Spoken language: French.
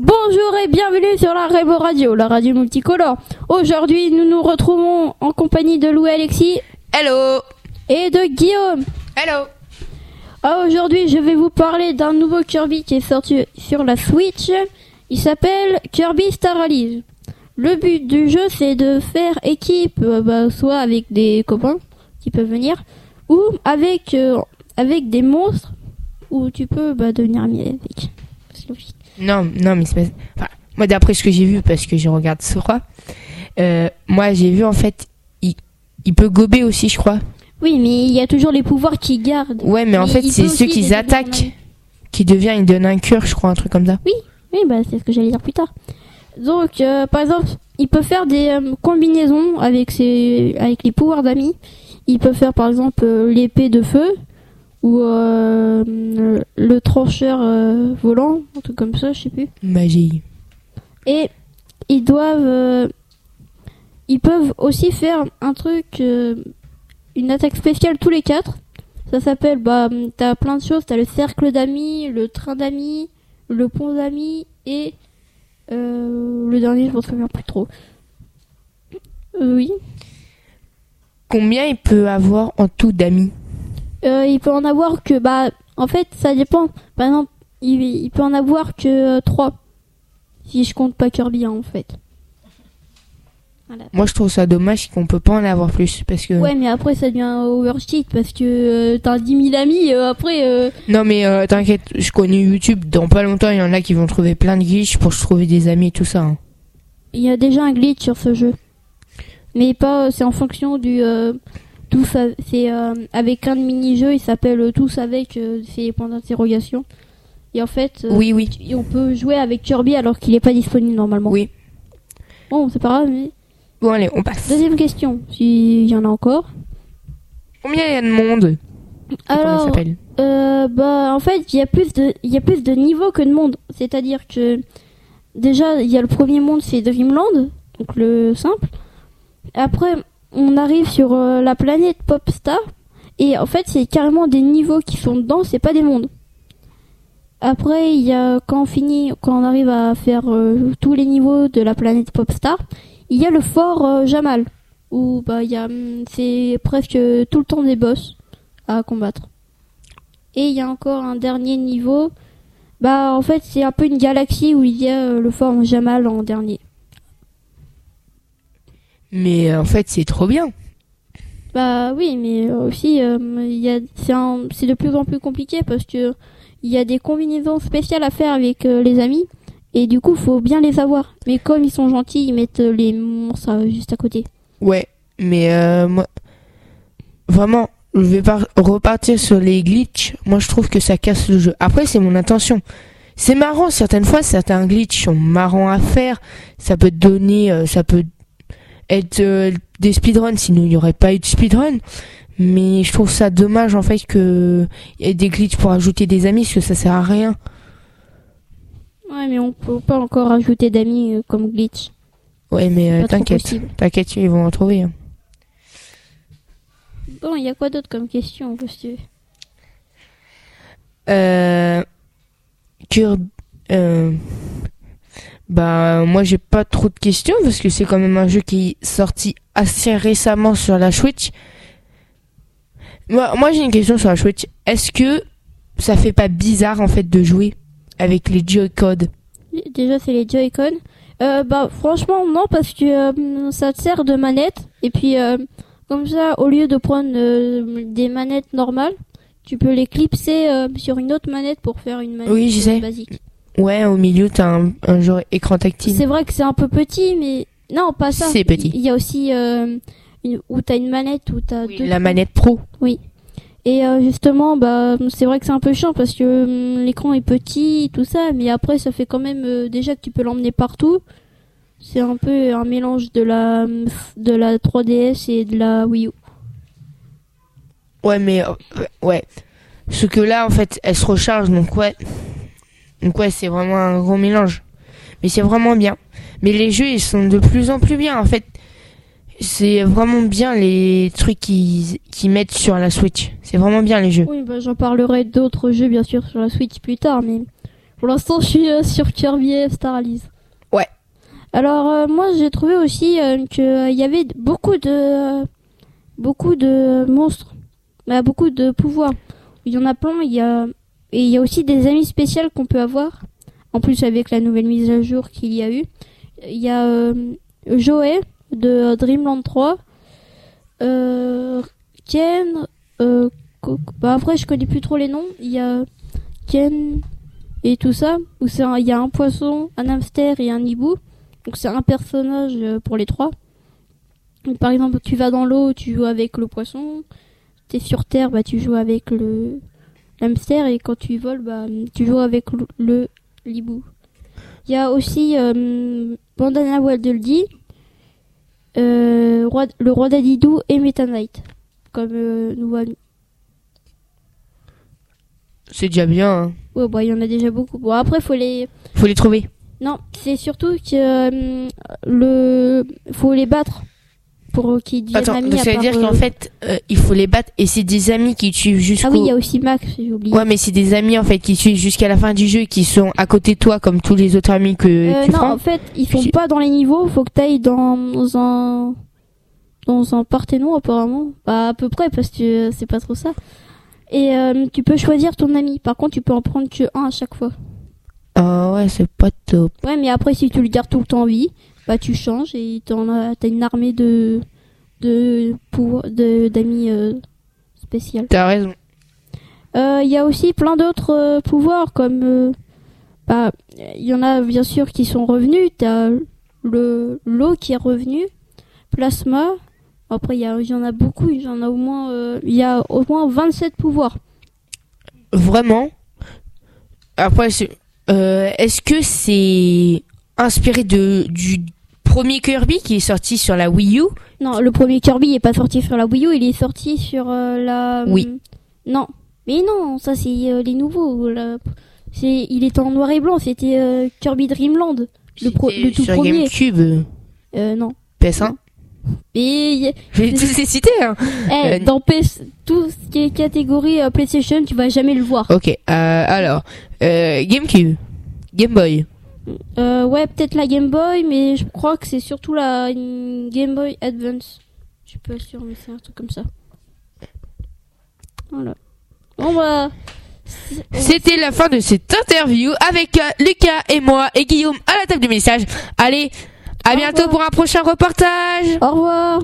Bonjour et bienvenue sur la Rebo Radio, la radio multicolore. Aujourd'hui, nous nous retrouvons en compagnie de Louis Alexis Hello et de Guillaume. Hello Ah, Aujourd'hui, je vais vous parler d'un nouveau Kirby qui est sorti sur la Switch. Il s'appelle Kirby Star Allies. Le but du jeu, c'est de faire équipe, euh, bah, soit avec des copains qui peuvent venir, ou avec euh, avec des monstres, où tu peux bah, devenir ami avec. C'est logique. Non, non, mais c'est pas... Enfin, moi, d'après ce que j'ai vu, parce que je regarde Sora, euh, moi, j'ai vu, en fait, il, il peut gober aussi, je crois. Oui, mais il y a toujours les pouvoirs qui gardent. Ouais, mais en fait, c'est ceux qui attaquent qui devient, il donne un cœur, je crois, un truc comme ça. Oui, bah c'est ce que j'allais dire plus tard. Donc, euh, par exemple, il peut faire des euh, combinaisons avec ses, avec les pouvoirs d'amis. Il peut faire par exemple euh, l'épée de feu ou euh, le, le trancheur euh, volant, un truc comme ça, je sais plus. Magie. Et ils doivent, euh, ils peuvent aussi faire un truc, une attaque spéciale tous les quatre. Ça s'appelle, bah, t'as plein de choses. T'as le cercle d'amis, le train d'amis, le pont d'amis et le dernier, je m'en souviens plus trop. Oui. Combien il peut avoir en tout d'amis? Euh, il peut en avoir que, bah, en fait, ça dépend. Par exemple, il, il peut en avoir que 3. Si je compte pas Kirby, hein, en fait. Voilà. Moi, je trouve ça dommage qu'on peut pas en avoir plus, parce que... Ouais, mais après ça devient overcheat parce que euh, t'as 10 000 amis. euh, après, euh, Non, mais euh, t'inquiète, je connais YouTube, dans pas longtemps, il y en a qui vont trouver plein de glitches pour se trouver des amis et tout ça. hein. il y a déjà un glitch sur ce jeu, mais pas. C'est en fonction du euh, tous. C'est euh, avec un mini-jeu. Il s'appelle euh, tous avec. euh, c'est les points d'interrogation. Et en fait, euh, Oui, oui. on peut jouer avec Kirby alors qu'il est pas disponible normalement. Oui. Bon, c'est pas grave. Mais Bon, allez, on passe. deuxième question, s'il y en a encore. Combien il y a de monde Alors, Euh, bah en fait il y a plus de il y a plus de niveaux que de monde c'est à dire que déjà il y a le premier monde c'est Dreamland donc le simple après on arrive sur euh, la planète Popstar et en fait c'est carrément des niveaux qui sont dedans c'est pas des mondes après il y a quand on finit quand on arrive à faire euh, tous les niveaux de la planète Popstar il y a le fort euh, Jamal où bah il y a hum, c'est presque tout le temps des boss à combattre et il y a encore un dernier niveau. Bah en fait c'est un peu une galaxie où il y a le fort Jamal en dernier. Mais euh, en fait, c'est trop bien. Bah oui mais euh, aussi euh, il y a c'est de plus en plus compliqué parce que il y a des combinaisons spéciales à faire avec euh, les amis et du coup faut bien les avoir. Mais comme ils sont gentils ils mettent les monstres juste à côté. Ouais, mais euh, moi, vraiment, je vais pas repartir sur les glitches. Moi, je trouve que ça casse le jeu. Après, c'est mon intention. C'est marrant, certaines fois, certains glitches sont marrants à faire. Ça peut te donner, ça peut être euh, des speedruns, sinon il n'y aurait pas eu de speedrun. Mais je trouve ça dommage, en fait, que y ait des glitches pour ajouter des amis, parce que ça sert à rien. Ouais mais on peut pas encore ajouter d'amis euh, comme glitch. Ouais, mais euh, t'inquiète, t'inquiète, ils vont en trouver. hein. Bon il y a quoi d'autre comme question que Euh, euh, bah moi j'ai pas trop de questions parce que c'est quand même un jeu qui est sorti assez récemment sur la Switch. Moi, moi j'ai une question sur la Switch. Est-ce que ça fait pas bizarre en fait de jouer avec les Joy-Con? Déjà, c'est les Joy-Con. Euh, bah, franchement, non, parce que euh, ça te sert de manette. Et puis, euh, comme ça, au lieu de prendre euh, des manettes normales, tu peux les clipser sur une autre manette pour faire une manette Oui, je sais. basique. Ouais, au milieu t'as un, un genre écran tactile. C'est vrai que c'est un peu petit, mais non, pas ça. C'est petit. Il y a aussi euh, une... où t'as une manette où t'as Oui, deux. la manette pro. Et euh, justement, bah, c'est vrai que c'est un peu chiant parce que hum, l'écran est petit, tout ça, mais après, ça fait quand même euh, déjà que tu peux l'emmener partout. C'est un peu un mélange de la de la 3DS et de la Wii U. Ouais, mais euh, ouais. Ce que là, en fait, elle se recharge, donc ouais. Donc ouais, c'est vraiment un gros mélange. Mais c'est vraiment bien. Mais les jeux, ils sont de plus en plus bien, en fait. C'est vraiment bien les trucs qu'ils qu'ils mettent sur la Switch. C'est vraiment bien les jeux. Oui, bah, j'en parlerai d'autres jeux bien sûr sur la Switch plus tard, mais Pour l'instant, je suis euh, sur Kirby et Star Allies. Ouais. Alors euh, moi, j'ai trouvé aussi euh, que il y avait beaucoup de beaucoup de monstres, bah, beaucoup de pouvoirs. Il y en a plein. Il y a et il y a aussi des amis spéciaux qu'on peut avoir. En plus, avec la nouvelle mise à jour qu'il y a eu, il y a euh, Joey de Dreamland 3, euh, Ken. euh, bah après, je connais plus trop les noms. Il y a Ken et tout ça. Où il y a un poisson, un hamster et un hibou. Donc c'est un personnage euh, pour les trois. Donc, par exemple, tu vas dans l'eau, tu joues avec le poisson. T'es sur terre, bah tu joues avec le l'hamster et quand tu voles, bah tu joues avec le, le l'hibou. Il y a aussi euh, Bandana Waddle-Dee, euh, roi- le roi d'Adidou et Meta Knight comme euh, ami. C'est déjà bien. hein. Ouais, bah il y en a déjà beaucoup. Bon après faut les Faut les trouver. non, c'est surtout que euh, le faut les battre pour Attends, donc à ça veut dire euh, qu'en fait, euh, il faut les battre et c'est des amis qui tuent jusqu'au. Ah oui, il y a aussi Max, j'ai oublié. Ouais, mais c'est des amis en fait qui suivent jusqu'à la fin du jeu, qui sont à côté de toi comme tous les autres amis que Euh, tu non, prends. en fait, ils J'ai- pas dans les niveaux. Faut que t'ailles dans un dans un Parthénon apparemment. Bah à peu près parce que c'est pas trop ça. Et euh, tu peux choisir ton ami. Par contre, tu peux en prendre que un à chaque fois. Ah ouais, c'est pas top. Ouais, mais après si tu le gardes tout le temps en vie, bah tu changes et t'en as t'as une armée de de pour de d'amis euh, spéciales. T'as raison. Euh, Il y a aussi plein d'autres euh, pouvoirs comme euh, bah il y en a bien sûr qui sont revenus. T'as le l'eau qui est revenu, plasma. Après il y, a- y en a beaucoup. Il y en a au moins euh, il y a au moins 27 pouvoirs. Vraiment? Après, c'est- euh, est-ce que c'est inspiré de du premier Kirby qui est sorti sur la Wii U? Non, le premier Kirby est pas sorti sur la Wii U, il est sorti sur euh, la. Oui. Non, mais non, ça c'est euh, les nouveaux. là. C'est, il était en noir et blanc. C'était euh, Kirby Dreamland, le, pro- le tout sur premier. GameCube, euh, non. PS1. Et Je vais tous les citer. Hein. eh, Euh, dans PS, tout ce qui est catégorie PlayStation, tu vas jamais le voir. Ok. Alors, GameCube, Game Boy, Euh, ouais, peut-être la Game Boy, mais je crois que c'est surtout la Game Boy Advance. Je suis pas sûr, mais c'est un truc comme ça. Voilà. Bon bah. C'était la fin de cette interview avec euh, Lucas et moi et Guillaume à la table du message. Allez, à Au bientôt revoir. pour un prochain reportage. Au revoir.